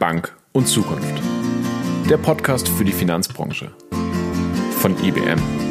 Bank und Zukunft. Der Podcast für die Finanzbranche von IBM.